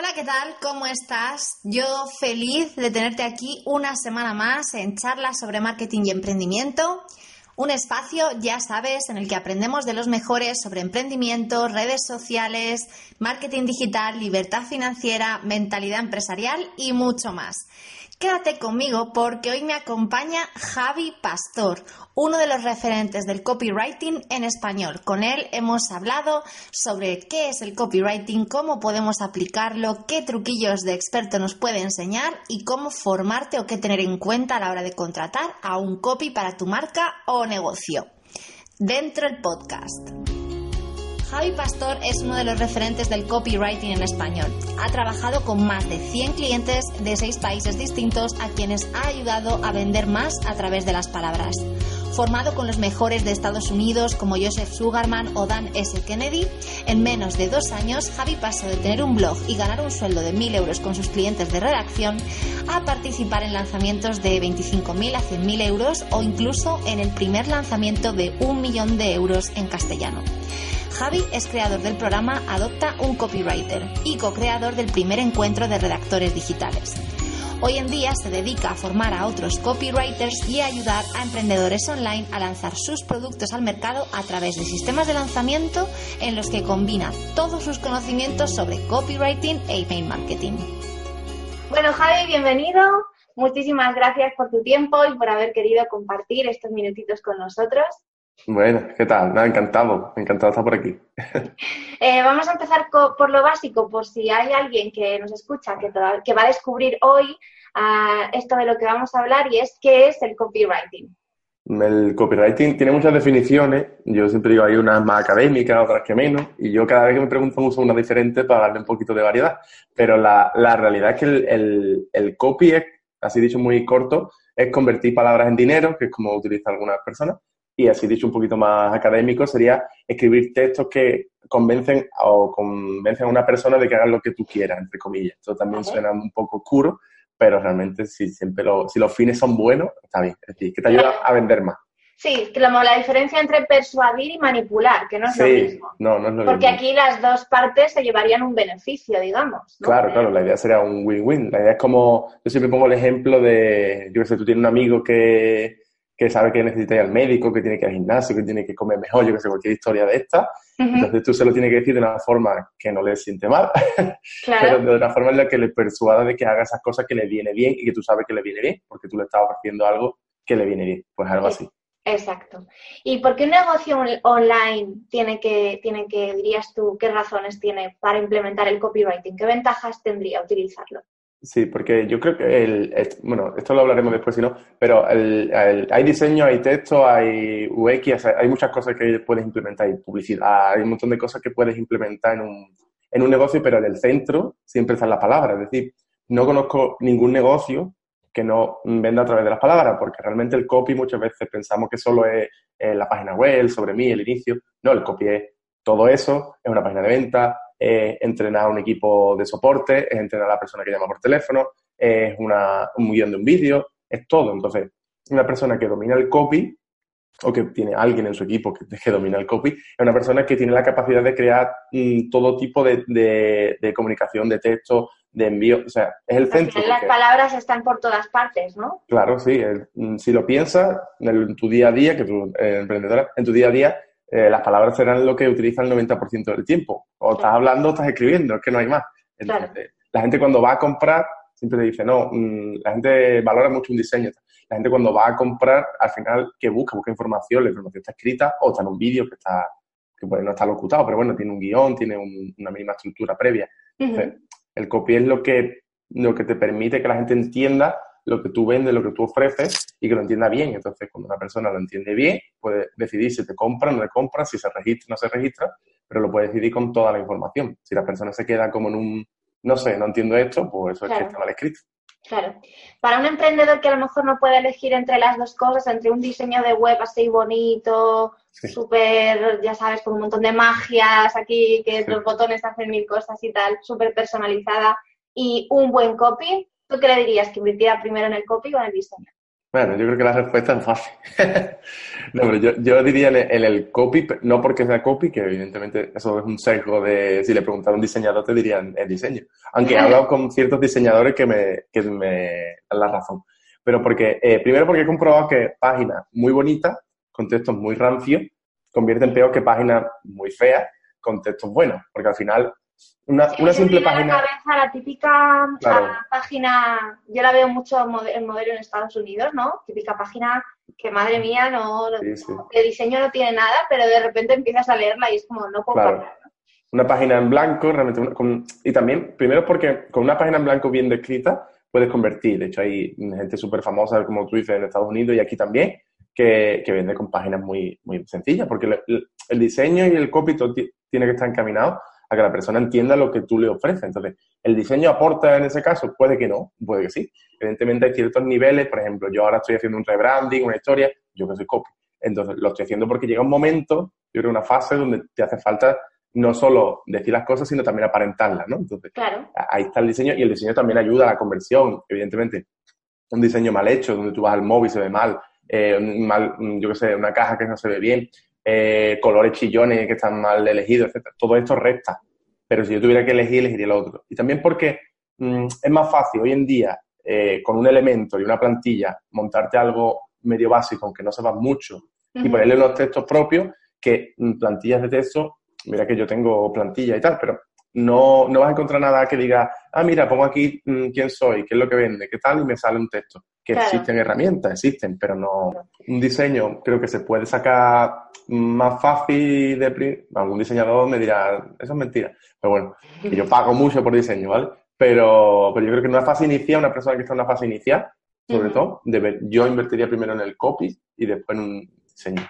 Hola, ¿qué tal? ¿Cómo estás? Yo feliz de tenerte aquí una semana más en charlas sobre marketing y emprendimiento. Un espacio, ya sabes, en el que aprendemos de los mejores sobre emprendimiento, redes sociales, marketing digital, libertad financiera, mentalidad empresarial y mucho más. Quédate conmigo porque hoy me acompaña Javi Pastor, uno de los referentes del copywriting en español. Con él hemos hablado sobre qué es el copywriting, cómo podemos aplicarlo, qué truquillos de experto nos puede enseñar y cómo formarte o qué tener en cuenta a la hora de contratar a un copy para tu marca o negocio. Dentro del podcast. Javi Pastor es uno de los referentes del copywriting en español. Ha trabajado con más de 100 clientes de 6 países distintos a quienes ha ayudado a vender más a través de las palabras. Formado con los mejores de Estados Unidos como Joseph Sugarman o Dan S. Kennedy, en menos de dos años Javi pasó de tener un blog y ganar un sueldo de 1.000 euros con sus clientes de redacción a participar en lanzamientos de 25.000 a 100.000 euros o incluso en el primer lanzamiento de un millón de euros en castellano. Javi es creador del programa Adopta un Copywriter y co-creador del primer encuentro de redactores digitales. Hoy en día se dedica a formar a otros copywriters y a ayudar a emprendedores online a lanzar sus productos al mercado a través de sistemas de lanzamiento en los que combina todos sus conocimientos sobre copywriting e email marketing. Bueno, Javi, bienvenido. Muchísimas gracias por tu tiempo y por haber querido compartir estos minutitos con nosotros. Bueno, ¿qué tal? Nada, encantado, encantado de estar por aquí. Eh, vamos a empezar por lo básico, por si hay alguien que nos escucha que, que va a descubrir hoy ah, esto de lo que vamos a hablar y es qué es el copywriting. El copywriting tiene muchas definiciones, yo siempre digo hay unas más académicas, otras que menos, y yo cada vez que me preguntan uso una diferente para darle un poquito de variedad, pero la, realidad es que el, el copy es, así dicho muy corto, es convertir palabras en dinero, que es como utiliza algunas personas, y así dicho un poquito más académico, sería escribir textos que convencen o convencen a una persona de que haga lo que tú quieras, entre comillas. Esto también suena un poco oscuro, pero realmente si siempre si los fines son buenos, está bien. Es decir, que te ayuda a vender más. Sí, que la, diferencia entre persuadir y manipular, que no es lo mismo. No, no es lo Porque aquí las dos partes se llevarían un beneficio, digamos. Claro, claro, la idea sería un win-win. La idea es como, yo siempre pongo el ejemplo de, yo que sé, tú tienes un amigo que, que sabe que necesita ir al médico, que tiene que ir al gimnasio, que tiene que comer mejor, yo que sé, cualquier historia de esta. Entonces tú se lo tienes que decir de una forma que no le siente mal, pero de una forma en la que le persuada de que haga esas cosas que le viene bien y que tú sabes que le viene bien, porque tú le estás ofreciendo algo que le viene bien. Pues algo así. Exacto. ¿Y por qué un negocio online tiene que, tiene que, dirías tú, qué razones tiene para implementar el copywriting? ¿Qué ventajas tendría utilizarlo? Sí, porque yo creo que el, bueno, esto lo hablaremos después si no, pero el, hay diseño, hay texto, hay UX, hay muchas cosas que puedes implementar, hay publicidad, hay un montón de cosas que puedes implementar en un, en un negocio, pero en el centro siempre está la palabra. Es decir, no conozco ningún negocio que no venda a través de las palabras, porque realmente el copy muchas veces pensamos que solo es la página web, sobre mí, el inicio. No, el copy es todo eso, es una página de venta, entrenar a un equipo de soporte, es entrenar a la persona que llama por teléfono, es una, un guion de un vídeo, es todo. Entonces, una persona que domina el copy o que tiene alguien en su equipo que, que domina el copy, es una persona que tiene la capacidad de crear mm, todo tipo de, de, comunicación, de texto, de envío. O sea, es el centro. Las palabras están por todas partes, ¿no? Claro, sí. Mm, si lo piensas en, tu día a día, que tú, eh, emprendedora, en tu día a día, eh, las palabras serán lo que utiliza el 90% del tiempo. O estás hablando o estás escribiendo, es que no hay más. La gente cuando va a comprar siempre te dice, no, mm, la gente valora mucho un diseño. La gente cuando va a comprar, al final, ¿qué busca? Busca información, la información está escrita o está en un vídeo que está que puede no está locutado, pero bueno, tiene un guion, tiene una mínima estructura previa. el copy es lo que, lo que te permite que la gente entienda lo que tú vendes, lo que tú ofreces y que lo entienda bien. Entonces, cuando una persona lo entiende bien, puede decidir si te compra o no te compra, si se registra o no se registra, pero lo puede decidir con toda la información. Si la persona se queda como en un, no sé, no entiendo esto, pues eso es que está mal escrito. Claro. Para un emprendedor que a lo mejor no puede elegir entre las dos cosas, entre un diseño de web así bonito, súper, ya sabes, con un montón de magias aquí, que los botones hacen mil cosas y tal, súper personalizada, y un buen copy, ¿Tú qué le dirías? ¿Que invirtiera primero en el copy o en el diseño? Bueno, yo creo que la respuesta es fácil. no, pero yo, yo diría en el, copy, no porque sea copy, que evidentemente eso es un sesgo de, si le preguntara a un diseñador te dirían el diseño. Aunque he hablado con ciertos diseñadores que me, que me dan la razón. Pero porque, eh, primero porque he comprobado que páginas muy bonitas, con textos muy rancios, convierten peor que páginas muy feas, con textos buenos. Porque al final una, una simple página. La, cabeza, la típica página, yo la veo mucho en modelo en Estados Unidos, ¿no? Típica página que, madre mía, no, de diseño no tiene nada, pero de repente empiezas a leerla y es como, no puedo Una página en blanco, realmente, y también, primero porque con una página en blanco bien descrita, puedes convertir. De hecho, hay gente súper famosa, como tú dices, en Estados Unidos y aquí también, que, que vende con páginas muy, muy sencillas, porque el, el diseño y el copy tiene que estar encaminado a que la persona entienda lo que tú le ofreces. Entonces, ¿el diseño aporta en ese caso? Puede que no, puede que sí. Evidentemente hay ciertos niveles, por ejemplo, yo ahora estoy haciendo un rebranding, una historia, yo que soy copy. Entonces, lo estoy haciendo porque llega un momento, yo creo, una fase donde te hace falta no solo decir las cosas, sino también aparentarlas, ¿no? Entonces, ahí está el diseño y el diseño también ayuda a la conversión, evidentemente. Un diseño mal hecho, donde tú vas al móvil y se ve mal, eh, mal, yo qué sé, una caja que no se ve bien, eh, colores chillones que están mal elegidos, etc. Todo esto resta. Pero si yo tuviera que elegir, elegiría el otro. Y también porque mm, es más fácil hoy en día, eh, con un elemento y una plantilla, montarte algo medio básico, aunque no sepas mucho, y ponerle unos textos propios, que mm, plantillas de texto, mira que yo tengo plantilla y tal, pero no, no vas a encontrar nada que diga, ah, mira, pongo aquí mm, quién soy, qué es lo que vende, qué tal, y me sale un texto. Que existen herramientas, existen, pero no. Un diseño creo que se puede sacar más fácil de. Algún diseñador me dirá, eso es mentira. Pero bueno, que yo pago mucho por diseño, ¿vale? Pero, pero yo creo que en una fase inicial, una persona que está en una fase inicial, sobre todo, debe, yo invertiría primero en el copy y después en un diseño.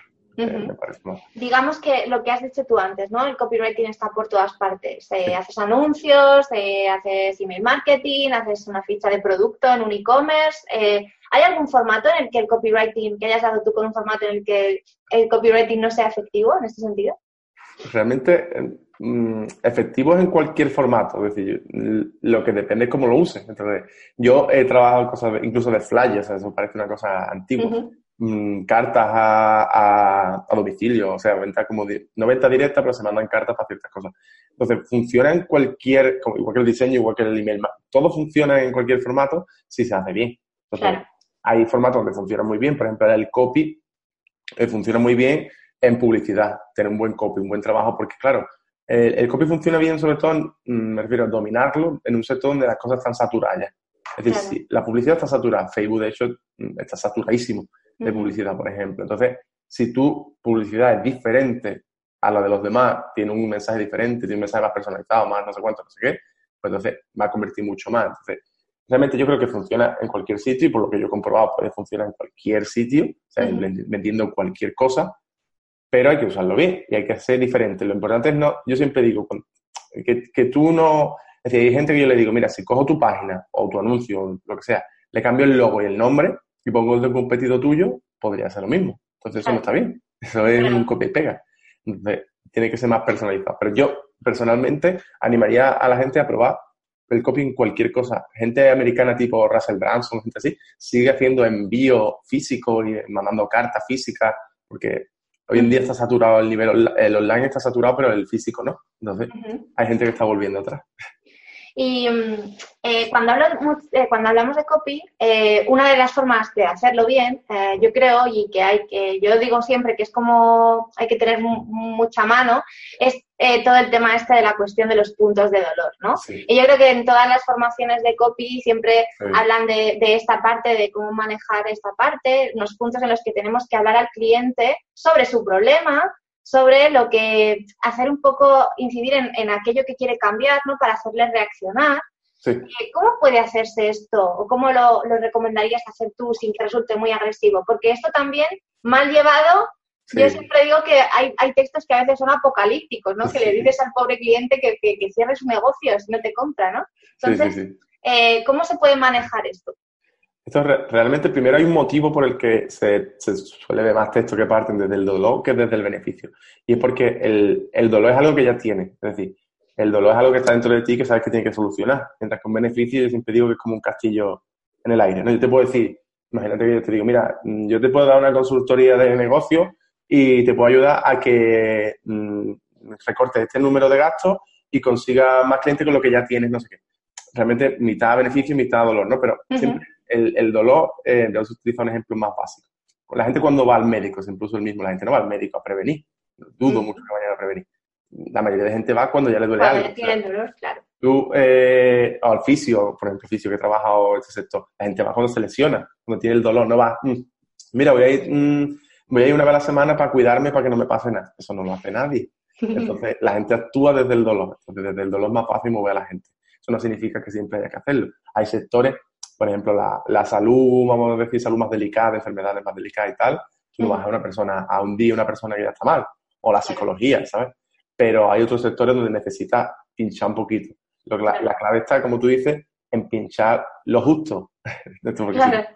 Digamos que lo que has dicho tú antes, ¿no? El copywriting está por todas partes. Eh, haces anuncios, eh, haces email marketing, haces una ficha de producto en un e-commerce. Eh, ¿Hay algún formato en el que el copywriting, que hayas dado tú con un formato en el que el copywriting no sea efectivo en este sentido? Realmente mm, efectivo es en cualquier formato, es decir, lo que depende es cómo lo uses. Entonces, yo he trabajado cosas incluso de flyers, eso parece una cosa antigua. Mm, cartas a, a, domicilio, o sea, venta como no venta directa, pero se mandan cartas para ciertas cosas. Entonces, funciona en cualquier, igual que el diseño, igual que el email, todo funciona en cualquier formato si se hace bien. Entonces, hay formatos donde funciona muy bien, por ejemplo, el copy eh, funciona muy bien en publicidad, tener un buen copy, un buen trabajo, porque claro, el, copy funciona bien sobre todo, en, mm, me refiero a dominarlo en un sector donde las cosas están saturadas. Es decir, si la publicidad está saturada, Facebook de hecho mm, está saturadísimo de publicidad, por ejemplo. Entonces, si tu publicidad es diferente a la de los demás, tiene un mensaje diferente, tiene un mensaje más personalizado, más no sé cuánto, no sé qué, pues entonces va a convertir mucho más. Entonces, realmente yo creo que funciona en cualquier sitio y por lo que yo he comprobado puede funcionar en cualquier sitio, o sea, vendiendo cualquier cosa, pero hay que usarlo bien y hay que ser diferente. Lo importante es no, yo siempre digo, que, que tú no, es decir, hay gente que yo le digo, mira, si cojo tu página o tu anuncio o lo que sea, le cambio el logo y el nombre, y pongo el de un competidor tuyo, podría ser lo mismo. Entonces eso no está bien. Eso es un copia y pega. Entonces, tiene que ser más personalizado. Pero yo, personalmente, animaría a la gente a probar el copy en cualquier cosa. Gente americana tipo Russell Branson, gente así, sigue haciendo envío físico y mandando cartas físicas, porque hoy en día está saturado el nivel, el online está saturado, pero el físico no. Entonces, hay gente que está volviendo atrás. Y mm, eh, cuando, hablamos, eh, cuando hablamos de copy, eh, una de las formas de hacerlo bien, yo creo, y que hay que, yo digo siempre que es como hay que tener mucha mano, es todo el tema este de la cuestión de los puntos de dolor, ¿no? Y yo creo que en todas las formaciones de copy siempre hablan de, de esta parte, de cómo manejar esta parte, los puntos en los que tenemos que hablar al cliente sobre su problema, sobre lo que hacer un poco, incidir en, aquello que quiere cambiar, ¿no? Para hacerle reaccionar. Eh, ¿Cómo puede hacerse esto? ¿O cómo lo, recomendarías hacer tú sin que resulte muy agresivo? Porque esto también, mal llevado, yo siempre digo que hay, textos que a veces son apocalípticos, ¿no? Que le dices al pobre cliente que, que, cierre su negocio si no te compra, ¿no? Entonces, eh, ¿cómo se puede manejar esto? Esto realmente, primero hay un motivo por el que se, suele ver más texto que parten desde el dolor que desde el beneficio. Y es porque el, dolor es algo que ya tienes. Es decir, el dolor es algo que está dentro de ti que sabes que tiene que solucionar. Mientras que un beneficio, yo siempre digo que es como un castillo en el aire. ¿no? Yo te puedo decir, Imagínate que yo te digo, mira, mm, yo te puedo dar una consultoría de negocio y te puedo ayudar a que mm, recortes este número de gastos y consigas más clientes con lo que ya tienes, no sé qué. Realmente mitad beneficio y mitad dolor, ¿no? Pero siempre el, el dolor, eh, yo utilizo un ejemplo más básico. La gente cuando va al médico, siempre uso el mismo, la gente no va al médico a prevenir. Dudo mucho que vayan a prevenir. La mayoría de gente va cuando ya le duele Cuando algo. tienen dolor, claro. Tú, eh, o al fisio, por ejemplo, fisio que he trabajado en este sector, la gente va cuando se lesiona, cuando tiene el dolor, no va, "Mm, mira, voy a ir, mm, voy a ir una vez a la semana para cuidarme, para que no me pase nada. Eso no lo hace nadie. Entonces, la gente actúa desde el dolor. Entonces, desde el dolor es más fácil mover a la gente. Eso no significa que siempre haya que hacerlo. Hay sectores, por ejemplo, la, la salud, vamos a decir, salud más delicada, enfermedades más delicadas y tal. Tú no vas a una persona, a un día una persona que ya está mal. O la psicología, ¿sabes? Pero hay otros sectores donde necesitas pinchar un poquito. Lo que la, la clave está, como tú dices, en pinchar lo justo. Esto porque Claro.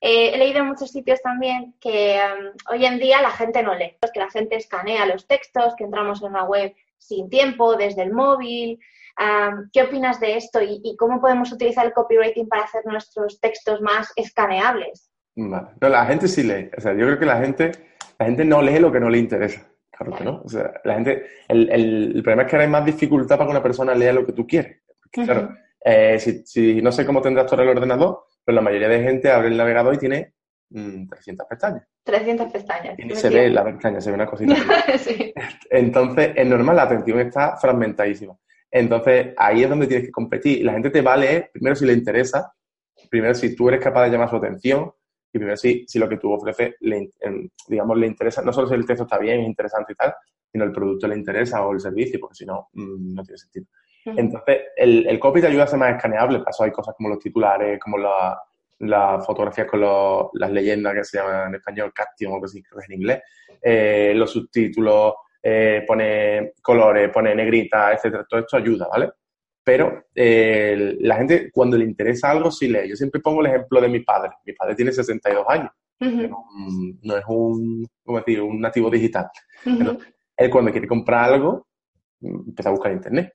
Eh, he leído en muchos sitios también que um, hoy en día la gente no lee, que la gente escanea los textos, que entramos en una web sin tiempo, desde el móvil. Um, ¿Qué opinas de esto y, y cómo podemos utilizar el copywriting para hacer nuestros textos más escaneables? Vale. No, la gente sí lee. O sea, yo creo que la gente, la gente no lee lo que no le interesa. Claro que no. O sea, la gente, el, el, el problema es que ahora hay más dificultad para que una persona lea lo que tú quieres. Porque, claro, eh, si, si no sé cómo tendrás tú ahora el ordenador, pero la mayoría de gente abre el navegador y tiene mm, 300 pestañas. 300 pestañas. Y se ve la pestaña, se ve una cosita. sí. Entonces, es normal, la atención está fragmentadísima. Entonces, ahí es donde tienes que competir. La gente te va a leer, primero si le interesa, primero si tú eres capaz de llamar su atención, y primero si, si lo que tú ofreces, le, em, digamos, le interesa, no solo si el texto está bien, es interesante y tal, sino el producto le interesa o el servicio, porque si no, mm, no tiene sentido. Entonces, el, el copy te ayuda a ser más escaneable. Para eso hay cosas como los titulares, como la- las fotografías con los- las leyendas que se llaman en español caption o que es en inglés, eh, los subtítulos, eh, pone colores, pone negrita, etcétera. Todo esto ayuda, ¿vale? Pero eh, la gente, cuando le interesa algo, sí lee. Yo siempre pongo el ejemplo de mi padre. Mi padre tiene 62 años. Ujú, Mm, No es un, ¿cómo decir? un nativo digital. Él cuando quiere comprar algo, empieza a buscar en internet.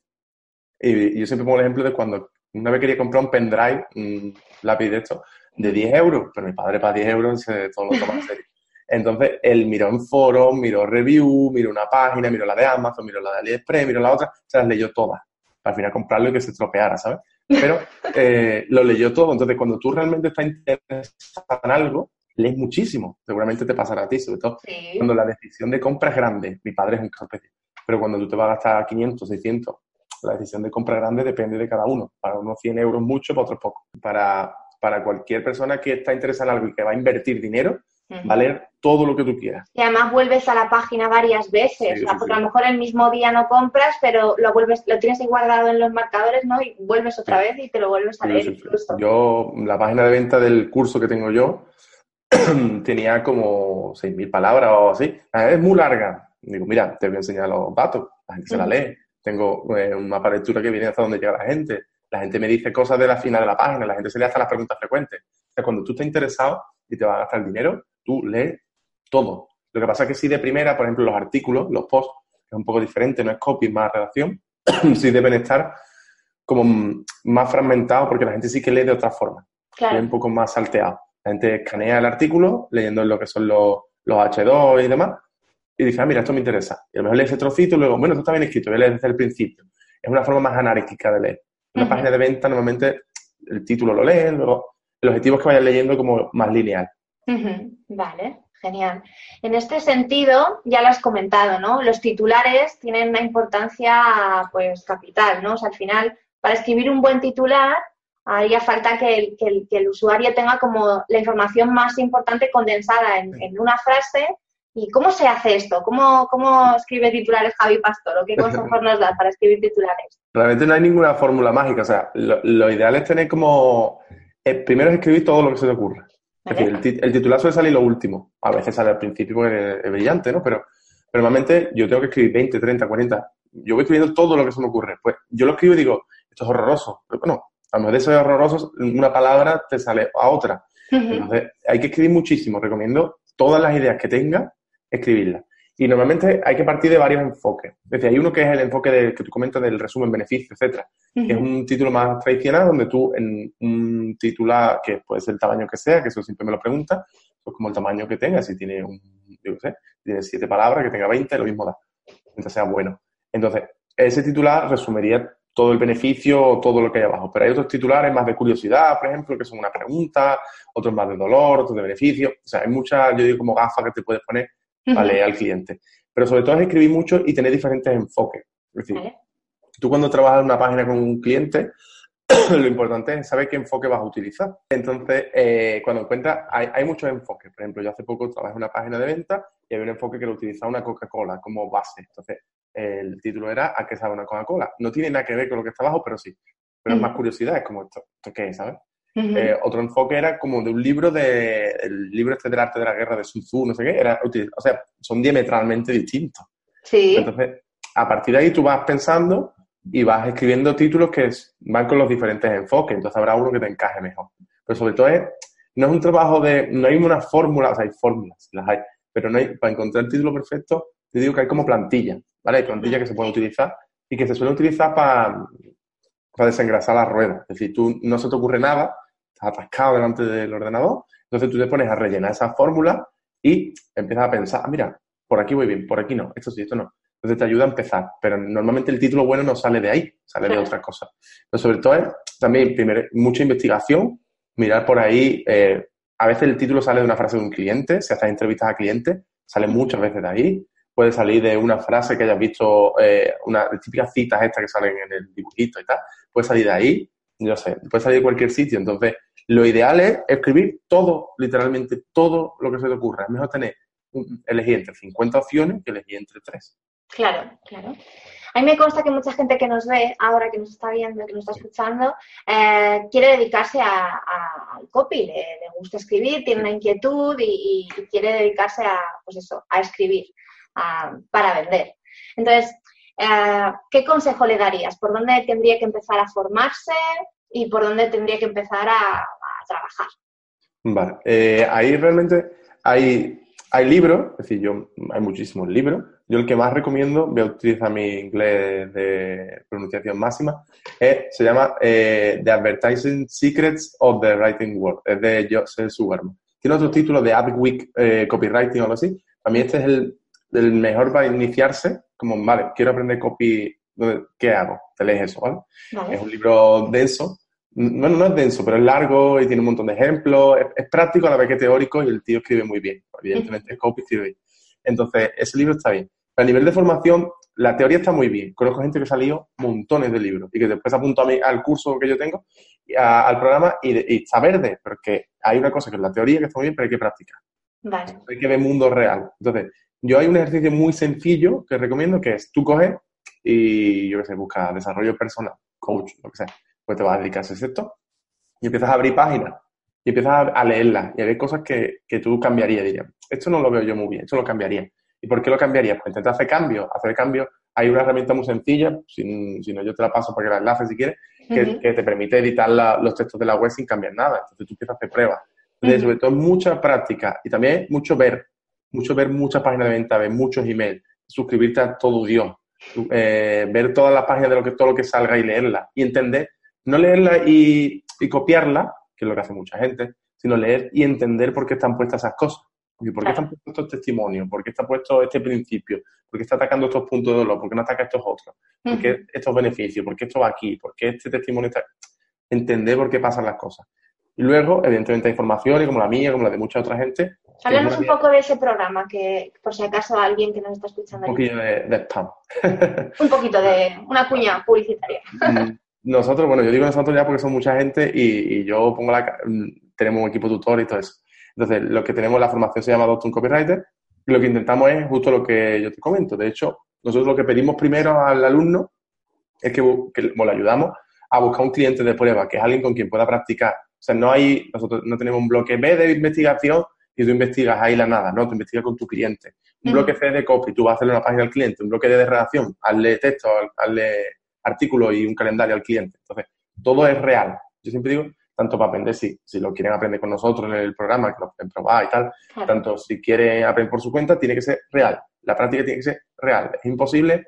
Y, y yo siempre pongo el ejemplo de cuando una vez quería comprar un pendrive, un lápiz de esto, de 10 euros, pero mi padre para 10 euros se todo lo toma en serio. Entonces, él miró en foros, miró review, miró una página, miró la de Amazon, miró la de AliExpress, miró la otra, se las leyó todas. Para al final comprarlo y que se estropeara, ¿sabes? Pero eh, lo leyó todo. Entonces, cuando tú realmente estás interesado en algo, lees muchísimo. Seguramente te pasará a ti, sobre todo Sí. cuando la decisión de compra es grande. Mi padre es un especial. Pero cuando tú te vas a gastar 500, 600, la decisión de compra grande depende de cada uno. Para unos 100 euros mucho, para otros poco. Para, para cualquier persona que está interesada en algo y que va a invertir dinero, Va leer todo lo que tú quieras. Y además vuelves a la página varias veces, Sí, o sea, sí, porque sí. a lo mejor el mismo día no compras, pero lo vuelves, lo tienes ahí guardado en los marcadores, ¿no? Y vuelves otra vez y te lo vuelves a leer Sí, incluso. Yo, la página de venta del curso que tengo yo, tenía como 6.000 palabras o así. Es muy larga. Digo, mira, te voy a enseñar los datos. La gente se la lee. Tengo eh, un mapa de lectura que viene hasta donde llega la gente. La gente me dice cosas de la final de la página. La gente se lee hasta las preguntas frecuentes. O sea, cuando tú estás interesado y te vas a gastar dinero, tú lees todo. Lo que pasa es que si de primera, por ejemplo, los artículos, los posts, es un poco diferente, no es copy, más redacción, sí deben estar como más fragmentados porque la gente sí que lee de otra forma Claro. un poco más salteado. La gente escanea el artículo leyendo lo que son los, los H2 y demás y dice, ah, mira, esto me interesa. Y a lo mejor lee ese trocito y luego, bueno, esto está bien escrito, voy a leer desde el principio. Es una forma más anárquica de leer. Una página de venta normalmente el título lo leen, luego el objetivo es que vayan leyendo como más lineal. Vale, genial. En este sentido, ya lo has comentado, ¿no? Los titulares tienen una importancia, pues, capital, ¿no? O sea, al final, para escribir un buen titular, haría falta que el, que el- que el usuario tenga como la información más importante condensada en, en una frase. ¿Y cómo se hace esto? ¿Cómo, cómo escribe titulares Javi Pastor? ¿O qué consejos nos da para escribir titulares? Realmente no hay ninguna fórmula mágica. O sea, lo, lo ideal es tener como... eh, primero es escribir todo lo que se te ocurra. Es decir, el, tit- el titular suele salir lo último. A veces sale al principio porque es, brillante, ¿no? Pero, pero normalmente yo tengo que escribir 20, 30, 40. Yo voy escribiendo todo lo que se me ocurre. Pues yo lo escribo y digo, esto es horroroso. Pero bueno, a lo mejor de eso es horroroso, una palabra te sale a otra. Entonces, hay que escribir muchísimo. Recomiendo todas las ideas que tenga, escribirlas. Y normalmente hay que partir de varios enfoques. Es decir, hay uno que es el enfoque de, que tú comentas del resumen, beneficio, etcétera, que es un título más tradicional donde tú en un titular que puede ser el tamaño que sea, que eso siempre me lo pregunta, pues como el tamaño que tenga, si tiene un, yo qué sé, tiene siete palabras, que tenga 20, lo mismo da. Entonces sea bueno. Entonces, ese titular resumiría todo el beneficio o todo lo que hay abajo. Pero hay otros titulares más de curiosidad, por ejemplo, que son una pregunta, otros más de dolor, otros de beneficio. O sea, hay muchas, yo digo, como gafas que te puedes poner leer al cliente. Pero sobre todo es escribir mucho y tener diferentes enfoques. Es decir, tú cuando trabajas en una página con un cliente, lo importante es saber qué enfoque vas a utilizar. Entonces, eh, cuando encuentras, hay, hay, muchos enfoques. Por ejemplo, yo hace poco trabajé en una página de venta y había un enfoque que lo utilizaba una Coca-Cola como base. Entonces, el título era ¿A qué sabe una Coca-Cola? No tiene nada que ver con lo que está abajo, pero sí. Pero es más curiosidad, es como esto, ¿esto qué es, sabes? Eh, otro enfoque era como de un libro de el libro este del arte de la guerra de Sun Tzu, no sé qué, era, o sea, son diametralmente distintos. Sí. Entonces, a partir de ahí tú vas pensando y vas escribiendo títulos que van con los diferentes enfoques, entonces habrá uno que te encaje mejor. Pero sobre todo es, no es un trabajo de, no hay una fórmula, o sea, hay fórmulas, las hay, pero no hay, para encontrar el título perfecto, te digo que hay como plantilla, ¿vale? Hay plantillas que se pueden utilizar y que se suelen utilizar para, para desengrasar las ruedas. Es decir, tú no se te ocurre nada, atascado delante del ordenador, entonces tú te pones a rellenar esa fórmula y empiezas a pensar, ah, mira, por aquí voy bien, por aquí no, esto sí, esto no. Entonces te ayuda a empezar, pero normalmente el título bueno no sale de ahí, sale de otra cosa. Pero sobre todo es también primero, mucha investigación, mirar por ahí, eh, a veces el título sale de una frase de un cliente, si haces entrevistas a clientes, sale muchas veces de ahí, puede salir de una frase que hayas visto, eh, una de típicas citas estas que salen en el dibujito y tal, puede salir de ahí, yo sé, puede salir de cualquier sitio. Entonces, lo ideal es escribir todo, literalmente todo lo que se te ocurra. Es mejor tener, elegir entre 50 opciones que elegir entre 3. Claro, claro. A mí me consta que mucha gente que nos ve, ahora que nos está viendo, que nos está escuchando, eh, quiere dedicarse al copy, le, gusta escribir, tiene una inquietud y, quiere dedicarse a, pues eso, a escribir para vender. Entonces, eh, ¿qué consejo le darías? ¿Por dónde tendría que empezar a formarse y por dónde tendría que empezar a, trabajar? Vale, eh, ahí realmente hay, hay libros, es decir, yo, hay muchísimos libros. Yo el que más recomiendo, voy a utilizar mi inglés de pronunciación máxima, se llama eh, The Advertising Secrets of the Writing World, es de Joseph Sugarman. Tiene otro título de Adweek Copywriting o algo así. A mí este es el el mejor para iniciarse, como, vale, quiero aprender copy, ¿qué hago? Te lees eso, ¿vale? Es un libro denso. Bueno, no es denso, pero es largo y tiene un montón de ejemplos. Es, práctico a la vez que teórico y el tío escribe muy bien. Evidentemente es copy escribe Entonces, ese libro está bien. a nivel de formación, la teoría está muy bien. Conozco gente que ha salido montones de libros y que después apunto a mí, al curso que yo tengo, al programa y, está verde, porque hay una cosa que es la teoría que está muy bien, pero hay que practicar. Vale. Hay que ver mundo real. Entonces, yo hay un ejercicio muy sencillo que recomiendo que es tú coges y yo qué sé, busca desarrollo personal, coach, lo que sea, pues te vas a dedicar a ese sector y empiezas a abrir páginas y empiezas a, leerlas y a ver cosas que, que tú cambiarías, dirías, esto no lo veo yo muy bien, esto lo cambiaría. ¿Y por qué lo cambiarías? Pues intenta hacer cambios, hacer cambios. Hay una herramienta muy sencilla, si, si no yo te la paso para que la enlaces si quieres, que, que te permite editar los textos de la web sin cambiar nada. Entonces tú empiezas a hacer pruebas. Entonces, sobre todo mucha práctica y también mucho ver mucho ver muchas páginas de venta, ver muchos emails, suscribirte a todo Dios, eh, ver todas las páginas de lo que, todo lo que salga y leerla y entender, no leerla y, copiarla, que es lo que hace mucha gente, sino leer y entender por qué están puestas esas cosas. ¿Y por qué están puestos estos testimonios? ¿Por qué está puesto este principio? ¿Por qué está atacando estos puntos de dolor? ¿Por qué no ataca estos otros? ¿Por qué estos beneficios? ¿Por qué esto va aquí? ¿Por qué este testimonio está...? Entender por qué pasan las cosas. Y luego, evidentemente, hay informaciones como la mía, como la de mucha otra gente. Háblanos un poco de ese programa, que por si acaso alguien que nos está escuchando. Un poquito de, spam. un poquito de una cuña publicitaria. Nosotros, bueno, yo digo nosotros ya porque son mucha gente y, yo pongo la. Mm, tenemos un equipo tutor y todo eso. Entonces, lo que tenemos, la formación se llama Doctor Copywriter. Y lo que intentamos es justo lo que yo te comento. De hecho, nosotros lo que pedimos primero al alumno es que, que le ayudamos a buscar un cliente de prueba, que es alguien con quien pueda practicar o sea, no hay, nosotros no tenemos un bloque B de investigación y tú investigas ahí la nada, no, tú investigas con tu cliente. Un bloque C de copy, tú vas a hacerle una página al cliente. Un bloque D de redacción, hazle texto, hazle artículo y un calendario al cliente. Entonces, todo es real. Yo siempre digo, tanto para aprender, si, si lo quieren aprender con nosotros en el programa, que lo pueden probar y tal, tanto si quieren aprender por su cuenta, tiene que ser real. La práctica tiene que ser real. Es imposible.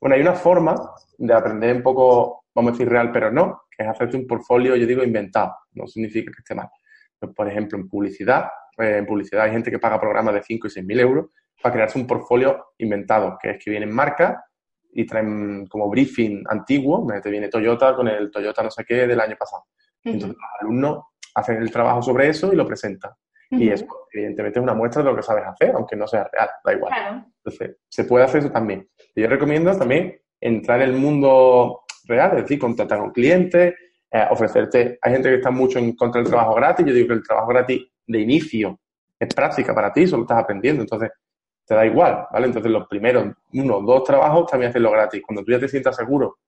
Bueno, hay una forma de aprender un poco, vamos a decir real, pero no, que es hacerte un portfolio, yo digo, inventado. No significa que esté mal. Pues, por ejemplo, en publicidad, eh, en publicidad hay gente que paga programas de 5 y 6 mil euros para crearse un portfolio inventado, que es que vienen marcas y traen como briefing antiguo, te viene Toyota con el Toyota no sé qué del año pasado. Entonces los alumnos hacen el trabajo sobre eso y lo presentan. Y eso, evidentemente, es una muestra de lo que sabes hacer, aunque no sea real, da igual. Entonces, se puede hacer eso también. yo recomiendo también entrar en el mundo real, es decir, contratar a un cliente, eh, ofrecerte. Hay gente que está mucho en contra del trabajo gratis. Yo digo que el trabajo gratis de inicio es práctica para ti, solo estás aprendiendo. Entonces, te da igual, ¿vale? Entonces, los primeros uno dos trabajos también hacerlo gratis. Cuando tú ya te sientas seguro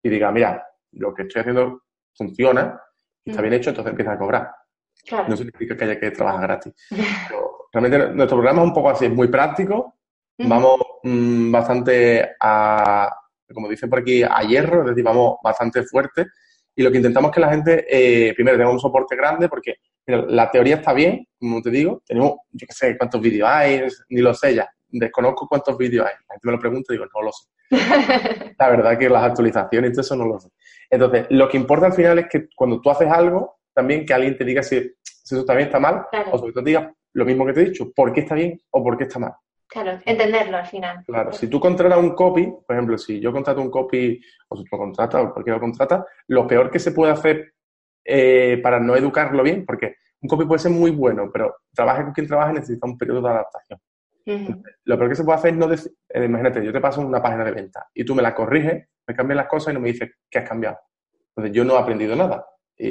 y digas, mira, lo que estoy haciendo funciona, está bien hecho, entonces empiezas a cobrar. No significa que haya que trabajar gratis. realmente nuestro programa es un poco así, es muy práctico, vamos mm, bastante a, como dicen por aquí, a hierro, es decir, vamos bastante fuerte. Y lo que intentamos es que la gente, eh, primero, tenga un soporte grande, porque la teoría está bien, como te digo, tenemos, yo qué sé, cuántos vídeos hay, ni lo sé ya, desconozco cuántos vídeos hay. La gente me lo pregunta y digo, no lo sé. la verdad que las actualizaciones y eso no lo sé. Entonces, lo que importa al final es que cuando tú haces algo, también que alguien te diga si, eso está bien, está mal, o sobre todo te diga lo mismo que te he dicho, por qué está bien o por qué está mal. Claro, entenderlo al final. Claro, si tú contratas un copy, por ejemplo, si yo contrato un copy, o si tú lo contratas, o cualquiera lo contrata, lo peor que se puede hacer eh, para no educarlo bien, porque un copy puede ser muy bueno, pero trabaje con quien trabaje necesita un periodo de adaptación. Lo peor que se puede hacer es no decir, eh, imagínate, yo te paso una página de venta y tú me la corriges, me cambias las cosas y no me dices qué has cambiado. Entonces yo no he aprendido nada y,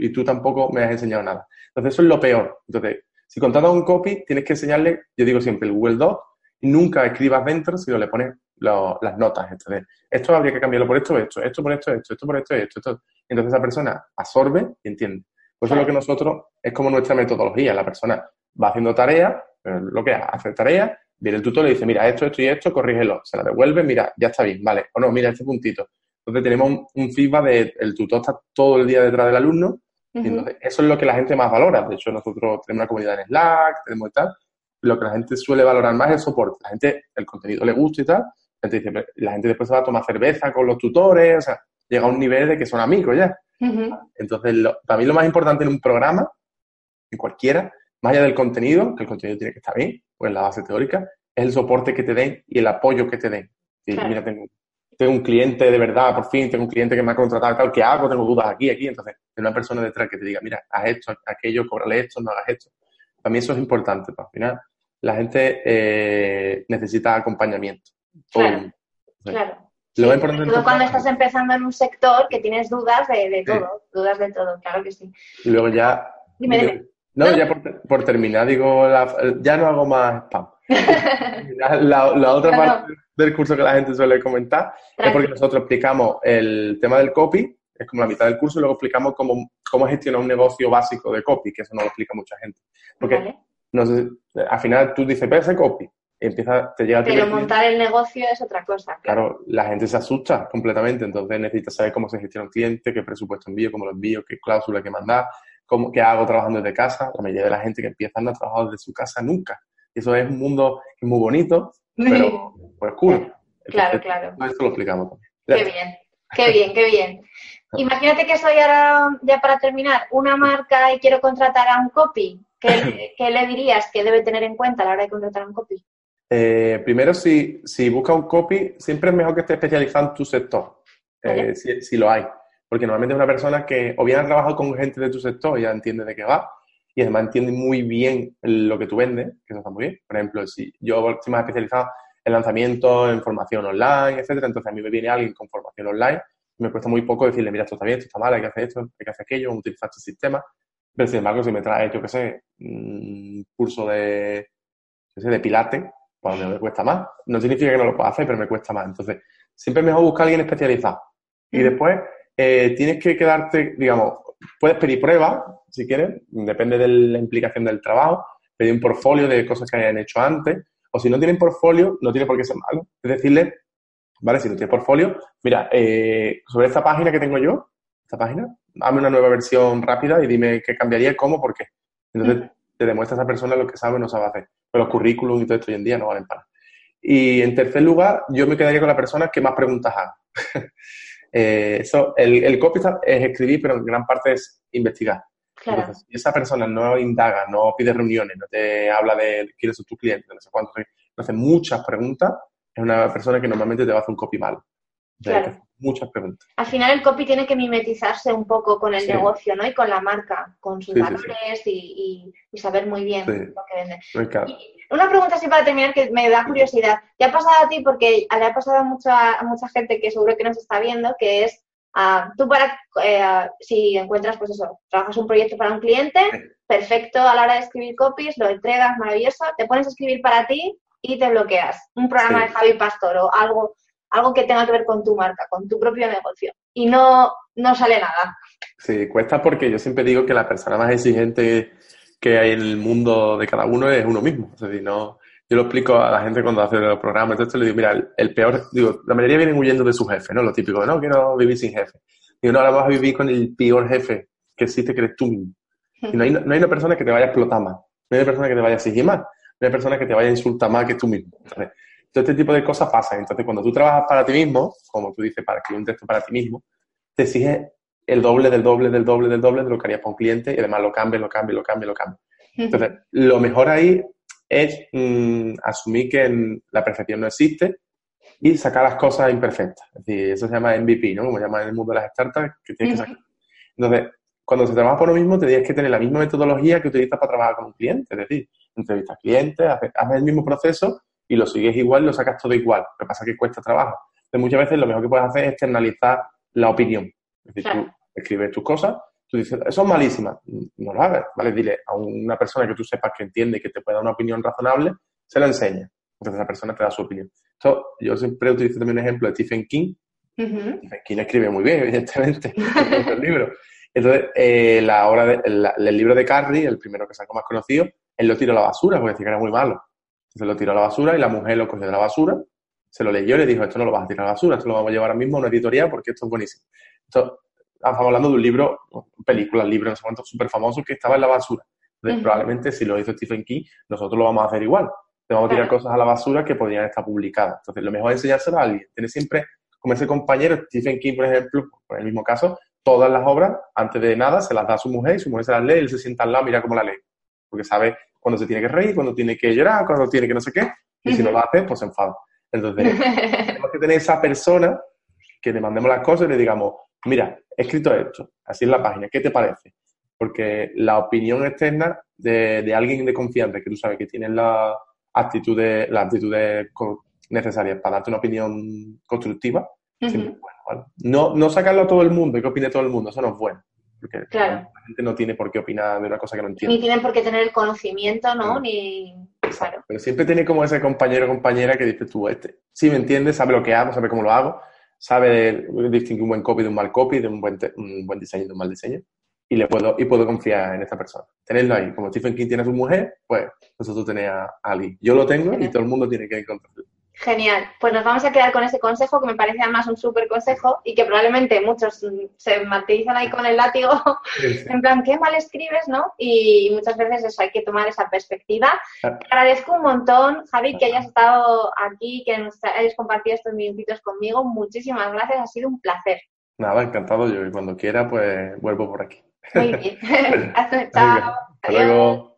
y, tú tampoco me has enseñado nada. Entonces eso es lo peor. Entonces, si contratas un copy, tienes que enseñarle, yo digo siempre, el Google Doc y nunca escribas dentro, sino le pones las notas. Entonces, esto habría que cambiarlo por esto, esto, esto por esto, esto, esto por esto, esto, esto. Entonces esa persona absorbe y entiende. Por eso es lo que nosotros, es como nuestra metodología. La persona va haciendo tareas, lo que hace tarea, viene el tutor y le dice, mira, esto, esto y esto, corrígelo. Se la devuelve, mira, ya está bien, vale. O no, mira, este puntito. Entonces tenemos un, feedback de el tutor está todo el día detrás del alumno. Entonces, eso es lo que la gente más valora. De hecho, nosotros tenemos una comunidad en Slack, tenemos tal. Lo que la gente suele valorar más es el soporte. La gente, el contenido le gusta y tal. La gente, dice, la gente después se va a tomar cerveza con los tutores, o sea, llega a un nivel de que son amigos ya. Entonces, para mí lo más importante en un programa, en cualquiera, más allá del contenido, que el contenido tiene que estar bien, pues la base teórica, es el soporte que te den y el apoyo que te den. Mira, tengo, un cliente de verdad, por fin, tengo un cliente que me ha contratado, tal, ¿qué hago? Tengo dudas aquí, aquí. Entonces, una persona detrás que te diga, mira, haz esto, aquello, cóbrale esto, no hagas esto. Para mí eso es importante. Pues, al final, la gente eh, necesita acompañamiento. Claro. claro. Lo cuando estás empezando en un sector que tienes dudas de, todo, dudas de todo, claro que sí. Y luego ya... Dime, dime. No, ya por, terminar, digo, ya no hago más spam. la, otra parte del curso que la gente suele comentar es porque nosotros explicamos el tema del copy, es como la mitad del curso, y luego explicamos cómo, cómo gestionar un negocio básico de copy, que eso no lo explica mucha gente. Porque no sé, al final tú dices, ese copy, empieza, te llega Pero montar el negocio es otra cosa. Claro. la gente se asusta completamente, entonces necesitas saber cómo se gestiona un cliente, qué presupuesto envío, cómo lo envío, qué cláusula hay que mandar, cómo, qué hago trabajando desde casa. La mayoría de la gente que empieza no ha trabajado desde su casa nunca. Y eso es un mundo muy bonito, pero pues cool. Claro, claro. Esto lo explicamos también. Qué bien, qué bien, qué bien. Imagínate que soy ahora, ya para terminar, una marca y quiero contratar a un copy. ¿Qué, ¿Qué, le dirías que debe tener en cuenta a la hora de contratar a un copy? Eh, primero, si, si buscas un copy, siempre es mejor que esté especializado en tu sector, eh, si, si, lo hay. Porque normalmente es una persona que o bien ha trabajado con gente de tu sector y ya entiende de qué va, y además entiende muy bien lo que tú vendes, que eso está muy bien. Por ejemplo, si yo estoy más especializado en lanzamiento, en formación online, etcétera, entonces a mí me viene alguien con formación online, me cuesta muy poco decirle, mira, esto está bien, esto está mal, hay que hacer esto, hay que hacer aquello, utilizar este sistema. Pero sin embargo, si me trae, yo qué sé, un curso de, sé, de pilate, pues me cuesta más. No significa que no lo pueda hacer, pero me cuesta más. Entonces, siempre es mejor buscar a alguien especializado. Y mm. después, eh, tienes que quedarte, digamos, puedes pedir pruebas, si quieres, depende de la implicación del trabajo, pedir un portfolio de cosas que hayan hecho antes, o si no tienen portfolio, no tiene por qué ser malo. Es decirle, vale, si no tienes portfolio, mira, eh, sobre esta página que tengo yo, esta página, hazme una nueva versión rápida y dime qué cambiaría, cómo, por qué. Entonces te demuestra a esa persona lo que sabe o no sabe hacer. Pero los currículums y todo esto hoy en día no valen para. Y en tercer lugar, yo me quedaría con la persona que más preguntas haga. Eh, eso, el, el copy es escribir, pero en gran parte es investigar. Claro. si esa persona no indaga, no pide reuniones, no te habla de quién es tu cliente, no sé cuánto, no hace muchas preguntas, es una persona que normalmente te va a hacer un copy malo. Claro. Muchas preguntas. Al final el copy tiene que mimetizarse un poco con el negocio, ¿no? Y con la marca, con sus valores y, saber muy bien lo que vende. una pregunta así para terminar que me da curiosidad. ¿Te ha pasado a ti? Porque le ha pasado a mucha, mucha gente que seguro que nos está viendo, que es ah, tú para, eh, si encuentras, pues eso, trabajas un proyecto para un cliente, perfecto a la hora de escribir copies, lo entregas, maravilloso, te pones a escribir para ti y te bloqueas. Un programa de Javi Pastor o algo algo que tenga que ver con tu marca, con tu propio negocio. Y no, no sale nada. Sí, cuesta porque yo siempre digo que la persona más exigente que hay en el mundo de cada uno es uno mismo. Es decir, no, yo lo explico a la gente cuando hace los programas, entonces le digo, mira, el, peor, digo, la mayoría vienen huyendo de su jefe, ¿no? Lo típico, no quiero vivir sin jefe. Digo, no, ahora vas a vivir con el peor jefe que existe, que eres tú mismo. Y no hay, no hay una persona que te vaya a explotar más, no hay una persona que te vaya a exigir más, no hay una persona que te vaya a insultar más que tú mismo. Todo este tipo de cosas pasan. Entonces, cuando tú trabajas para ti mismo, como tú dices, para escribir un texto para ti mismo, te exige el doble del doble del doble del doble de lo que harías para un cliente y además lo cambia, lo cambia, lo cambia, lo cambia. Entonces, lo mejor ahí es mm, asumir que la perfección no existe y sacar las cosas imperfectas. Es decir, eso se llama MVP, ¿no? Como se llama en el mundo de las startups, que tienes que sacar. Entonces, cuando se trabaja por lo mismo, te tienes que tener la misma metodología que utilizas para trabajar con un cliente. Es decir, entrevistas clientes, haces, haces el mismo proceso y lo sigues igual lo sacas todo igual. Lo que pasa es que cuesta trabajo. Entonces, muchas veces lo mejor que puedes hacer es externalizar la opinión. Es decir, tú escribes tus cosas, tú dices, eso es malísima, no lo hagas, ¿vale? Dile a una persona que tú sepas que entiende y que te puede dar una opinión razonable, se la enseña. Entonces, esa persona te da su opinión. Esto, yo siempre utilizo también un ejemplo de Stephen King. Stephen King escribe muy bien, evidentemente, el libro. Entonces, eh, la obra de, el libro de Carrie, el primero que sacó más conocido, él lo tiró a la basura porque decía que era muy malo se lo tiró a la basura y la mujer lo cogió de la basura, se lo leyó y le dijo, esto no lo vas a tirar a la basura, esto lo vamos a llevar ahora mismo a una editorial porque esto es buenísimo. Esto, estamos hablando de un libro, película, libro, no sé cuánto, súper famoso que estaba en la basura. Entonces, probablemente si lo hizo Stephen King, nosotros lo vamos a hacer igual. Te vamos a tirar cosas a la basura que podrían estar publicadas. Entonces, lo mejor es enseñárselo a alguien. Tiene siempre, como ese compañero, Stephen King, por ejemplo, por el mismo caso, todas las obras, antes de nada, se las da a su mujer y su mujer se las lee y él se sienta al lado, mira cómo la lee. Porque sabe cuando se tiene que reír, cuando tiene que llorar, cuando tiene que no sé qué, y si no lo hace, pues se enfada. Entonces, tenemos que tener esa persona que le mandemos las cosas y le digamos, mira, he escrito esto, así es la página, ¿qué te parece? Porque la opinión externa de, alguien de confianza, que tú sabes que tiene la actitudes, las actitudes necesarias para darte una opinión constructiva, no, no sacarlo a todo el mundo y que opine todo el mundo, eso no es bueno. Porque la gente no tiene por qué opinar de una cosa que no entiende. Ni tienen por qué tener el conocimiento, ¿no? Ni... Claro. Pero siempre tiene como ese compañero o compañera que dice tú, este, sí me entiende, sabe lo que hago, sabe cómo lo hago, sabe distinguir un buen copy de un mal copy, de un buen, un buen diseño de un mal diseño, y le puedo, y puedo confiar en esta persona. Tenerlo ahí. Como Stephen King tiene a su mujer, pues nosotros tenemos a alguien. Yo lo tengo y todo el mundo tiene que encontrarlo. Genial. Pues nos vamos a quedar con ese consejo que me parece además un súper consejo y que probablemente muchos se martirizan ahí con el látigo, en plan, qué mal escribes, ¿no? Y muchas veces eso hay que tomar esa perspectiva. Te agradezco un montón, Javi, que hayas estado aquí, que nos hayas compartido estos minutitos conmigo. Muchísimas gracias, ha sido un placer. Nada, encantado yo y cuando quiera, pues vuelvo por aquí. Muy bien. Hasta luego.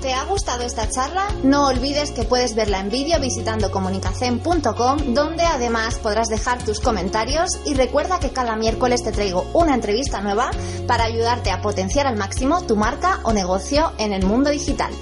¿Te ha gustado esta charla? No olvides que puedes verla en vídeo visitando comunicacen.com, donde además podrás dejar tus comentarios y recuerda que cada miércoles te traigo una entrevista nueva para ayudarte a potenciar al máximo tu marca o negocio en el mundo digital.